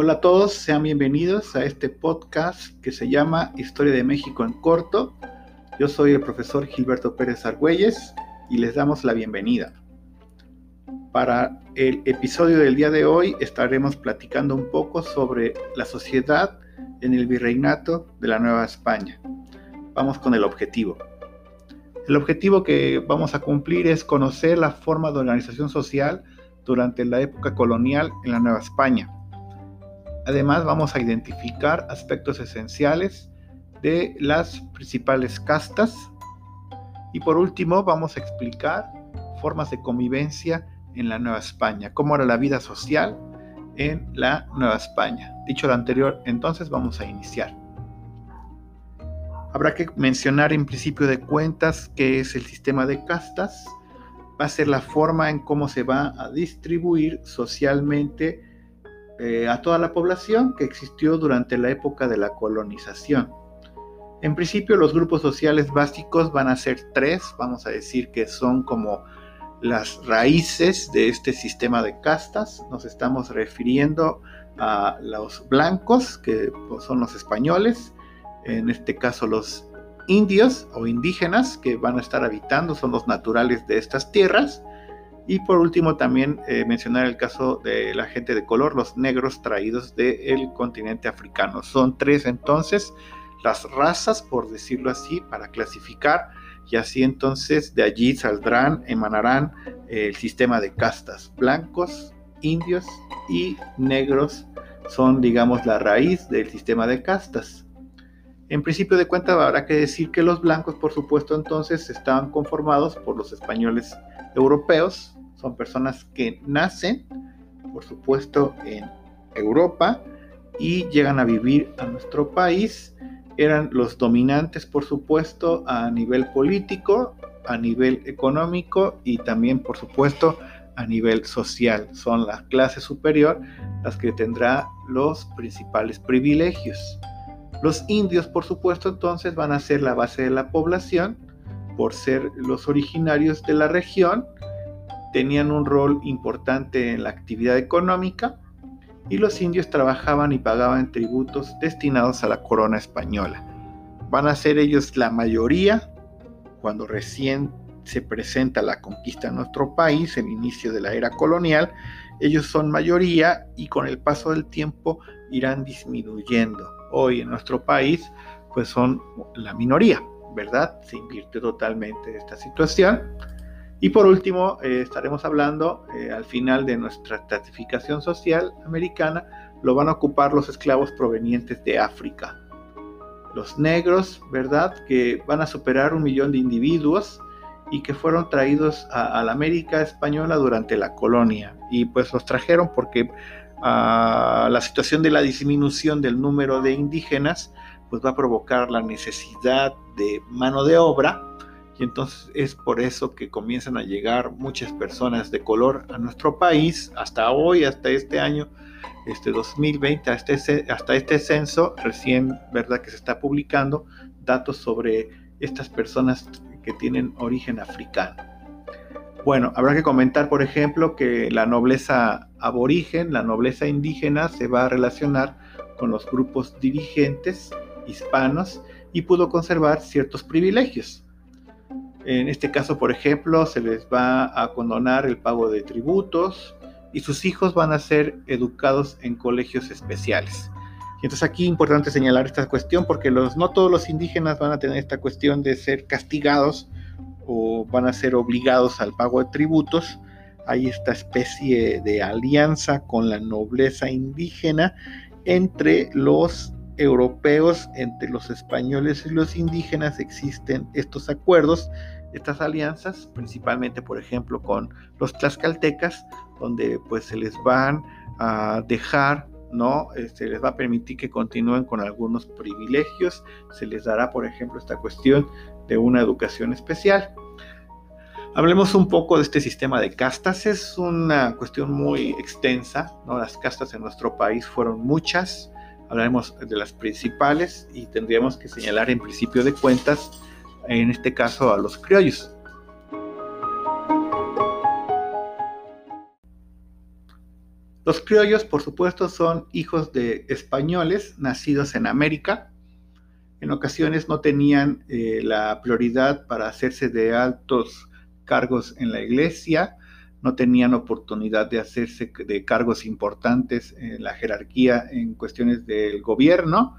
Hola a todos, sean bienvenidos a este podcast que se llama Historia de México en corto. Yo soy el profesor Gilberto Pérez Argüelles y les damos la bienvenida. Para el episodio del día de hoy estaremos platicando un poco sobre la sociedad en el virreinato de la Nueva España. Vamos con el objetivo. El objetivo que vamos a cumplir es conocer la forma de organización social durante la época colonial en la Nueva España Además, vamos a identificar aspectos esenciales de las principales castas. Y por último, vamos a explicar formas de convivencia en la Nueva España, cómo era la vida social en la Nueva España. Dicho lo anterior, entonces vamos a iniciar. Habrá que mencionar en principio de cuentas qué es el sistema de castas. Va a ser la forma en cómo se va a distribuir socialmente eh, a toda la población que existió durante la época de la colonización. En principio los grupos sociales básicos van a ser tres, vamos a decir que son como las raíces de este sistema de castas. Nos estamos refiriendo a los blancos, que pues, son los españoles, en este caso los indios o indígenas que van a estar habitando, son los naturales de estas tierras, y por último también eh, mencionar el caso de la gente de color, los negros traídos del continente africano. Son tres entonces las razas, por decirlo así, para clasificar y así entonces de allí saldrán, emanarán eh, el sistema de castas. Blancos, indios y negros son, digamos, la raíz del sistema de castas. En principio de cuenta habrá que decir que los blancos, por supuesto, entonces estaban conformados por los españoles europeos, son personas que nacen, por supuesto, en Europa y llegan a vivir a nuestro país. Eran los dominantes, por supuesto, a nivel político, a nivel económico y también, por supuesto, a nivel social. Son la clase superior las que tendrá los principales privilegios. Los indios, por supuesto, entonces van a ser la base de la población por ser los originarios de la región tenían un rol importante en la actividad económica y los indios trabajaban y pagaban tributos destinados a la corona española. Van a ser ellos la mayoría cuando recién se presenta la conquista de nuestro país, el inicio de la era colonial, ellos son mayoría y con el paso del tiempo irán disminuyendo. Hoy en nuestro país pues son la minoría, ¿verdad? Se invierte totalmente esta situación y por último, eh, estaremos hablando eh, al final de nuestra estratificación social americana, lo van a ocupar los esclavos provenientes de África. Los negros, ¿verdad? Que van a superar un millón de individuos y que fueron traídos a, la América española durante la colonia. Y pues los trajeron porque ah, la situación de la disminución del número de indígenas pues va a provocar la necesidad de mano de obra y entonces es por eso que comienzan a llegar muchas personas de color a nuestro país, hasta hoy, hasta este año, este 2020, hasta este, censo, recién, ¿verdad? Que se está publicando datos sobre estas personas que tienen origen africano. Bueno, habrá que comentar, por ejemplo, que la nobleza aborigen, la nobleza indígena, se va a relacionar con los grupos dirigentes hispanos y pudo conservar ciertos privilegios. En este caso, por ejemplo, se les va a condonar el pago de tributos y sus hijos van a ser educados en colegios especiales. Entonces aquí es importante señalar esta cuestión porque no todos los indígenas van a tener esta cuestión de ser castigados o van a ser obligados al pago de tributos. Hay esta especie de alianza con la nobleza indígena entre los europeos, entre los españoles y los indígenas existen estos acuerdos estas alianzas, principalmente por ejemplo con los tlaxcaltecas, donde pues se les van a dejar, ¿no? Se este, les va a permitir que continúen con algunos privilegios, se les dará por ejemplo esta cuestión de una educación especial. Hablemos un poco de este sistema de castas, es una cuestión muy extensa, ¿no? Las castas en nuestro país fueron muchas, hablaremos de las principales y tendríamos que señalar en principio de cuentas en este caso a los criollos. Los criollos, por supuesto, son hijos de españoles nacidos en América. En ocasiones no tenían eh, la prioridad para hacerse de altos cargos en la iglesia, no tenían oportunidad de hacerse de cargos importantes en la jerarquía en cuestiones del gobierno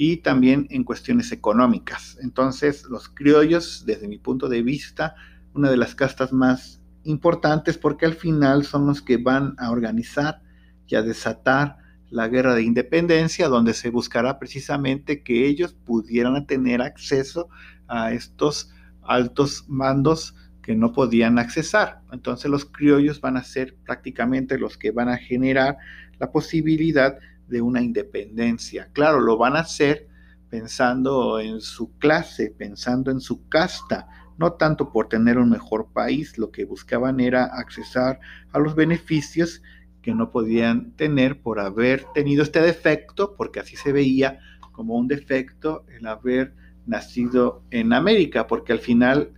y también en cuestiones económicas. Entonces, los criollos, desde mi punto de vista, una de las castas más importantes porque al final son los que van a organizar y a desatar la guerra de independencia, donde se buscará precisamente que ellos pudieran tener acceso a estos altos mandos que no podían accesar. Entonces los criollos van a ser prácticamente los que van a generar la posibilidad de una independencia. Claro, lo van a hacer pensando en su clase, pensando en su casta, no tanto por tener un mejor país, lo que buscaban era accesar a los beneficios que no podían tener por haber tenido este defecto, porque así se veía como un defecto el haber nacido en América, porque al final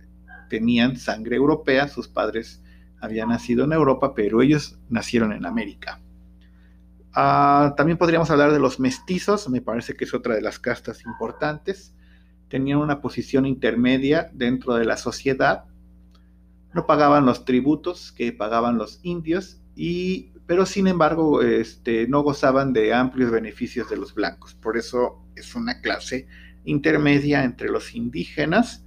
tenían sangre europea, sus padres habían nacido en Europa, pero ellos nacieron en América. Ah, también podríamos hablar de los mestizos, me parece que es otra de las castas importantes. Tenían una posición intermedia dentro de la sociedad, no pagaban los tributos que pagaban los indios, y, pero sin embargo este, no gozaban de amplios beneficios de los blancos. Por eso es una clase intermedia entre los indígenas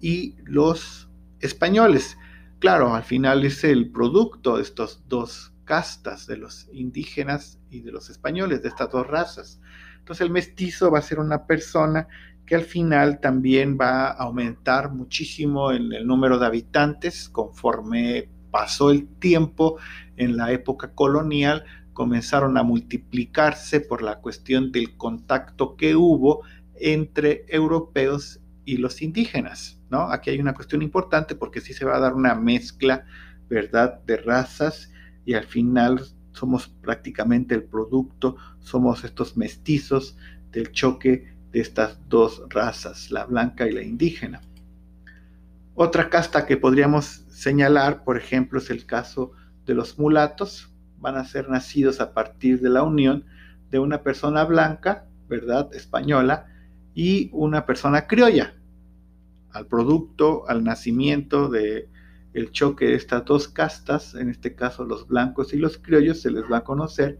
y los españoles. Claro, al final es el producto de estos dos castas, de los indígenas y de los españoles, de estas dos razas. Entonces el mestizo va a ser una persona que al final también va a aumentar muchísimo en el número de habitantes conforme pasó el tiempo en la época colonial, comenzaron a multiplicarse por la cuestión del contacto que hubo entre europeos y los indígenas, ¿no? Aquí hay una cuestión importante porque sí se va a dar una mezcla, ¿verdad?, de razas y al final somos prácticamente el producto, somos estos mestizos del choque de estas dos razas, la blanca y la indígena. Otra casta que podríamos señalar, por ejemplo, es el caso de los mulatos. Van a ser nacidos a partir de la unión de una persona blanca, ¿verdad?, española, y una persona criolla. Al producto, al nacimiento de el choque de estas dos castas, en este caso los blancos y los criollos, se les va a conocer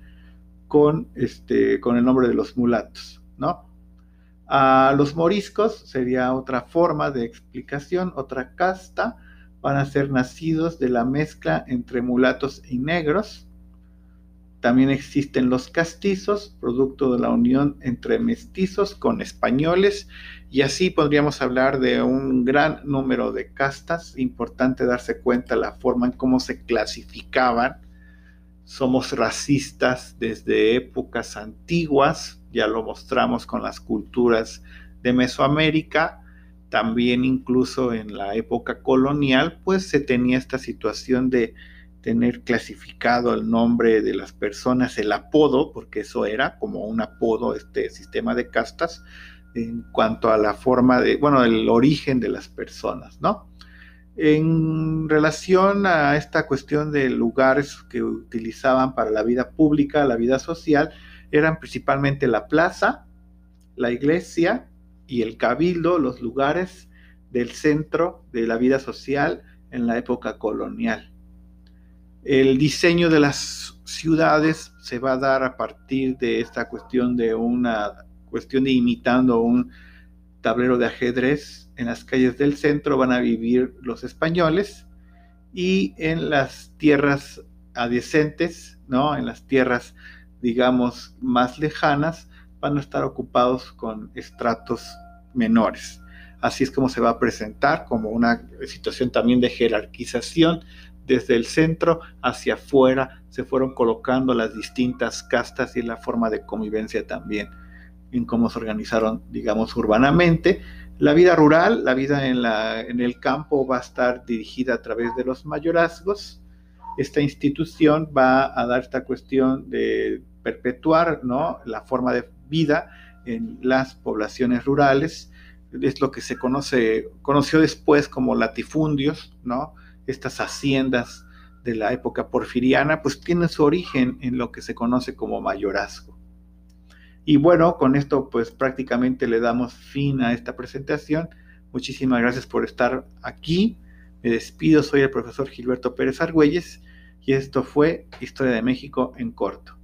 con, este, con el nombre de los mulatos, ¿no? A los moriscos sería otra forma de explicación, otra casta, van a ser nacidos de la mezcla entre mulatos y negros, también existen los castizos, producto de la unión entre mestizos con españoles, y así podríamos hablar de un gran número de castas. Importante darse cuenta la forma en cómo se clasificaban. Somos racistas desde épocas antiguas, ya lo mostramos con las culturas de Mesoamérica, también incluso en la época colonial, pues se tenía esta situación de tener clasificado el nombre de las personas, el apodo, porque eso era como un apodo, este sistema de castas, en cuanto a la forma de, bueno, el origen de las personas, ¿no? En relación a esta cuestión de lugares que utilizaban para la vida pública, la vida social, eran principalmente la plaza, la iglesia y el cabildo, los lugares del centro de la vida social en la época colonial. El diseño de las ciudades se va a dar a partir de esta cuestión de una cuestión de imitando un tablero de ajedrez. En las calles del centro van a vivir los españoles y en las tierras adyacentes, ¿no? En las tierras, digamos, más lejanas, van a estar ocupados con estratos menores. Así es como se va a presentar como una situación también de jerarquización desde el centro hacia afuera se fueron colocando las distintas castas y la forma de convivencia también en cómo se organizaron, digamos, urbanamente. La vida rural, la vida en, la, en el campo va a estar dirigida a través de los mayorazgos. Esta institución va a dar esta cuestión de perpetuar ¿no? la forma de vida en las poblaciones rurales. Es lo que se conoce, conoció después como latifundios, ¿no? Estas haciendas de la época porfiriana, pues tienen su origen en lo que se conoce como mayorazgo. Y bueno, con esto pues prácticamente le damos fin a esta presentación. Muchísimas gracias por estar aquí. Me despido, soy el profesor Gilberto Pérez Argüelles y esto fue Historia de México en corto.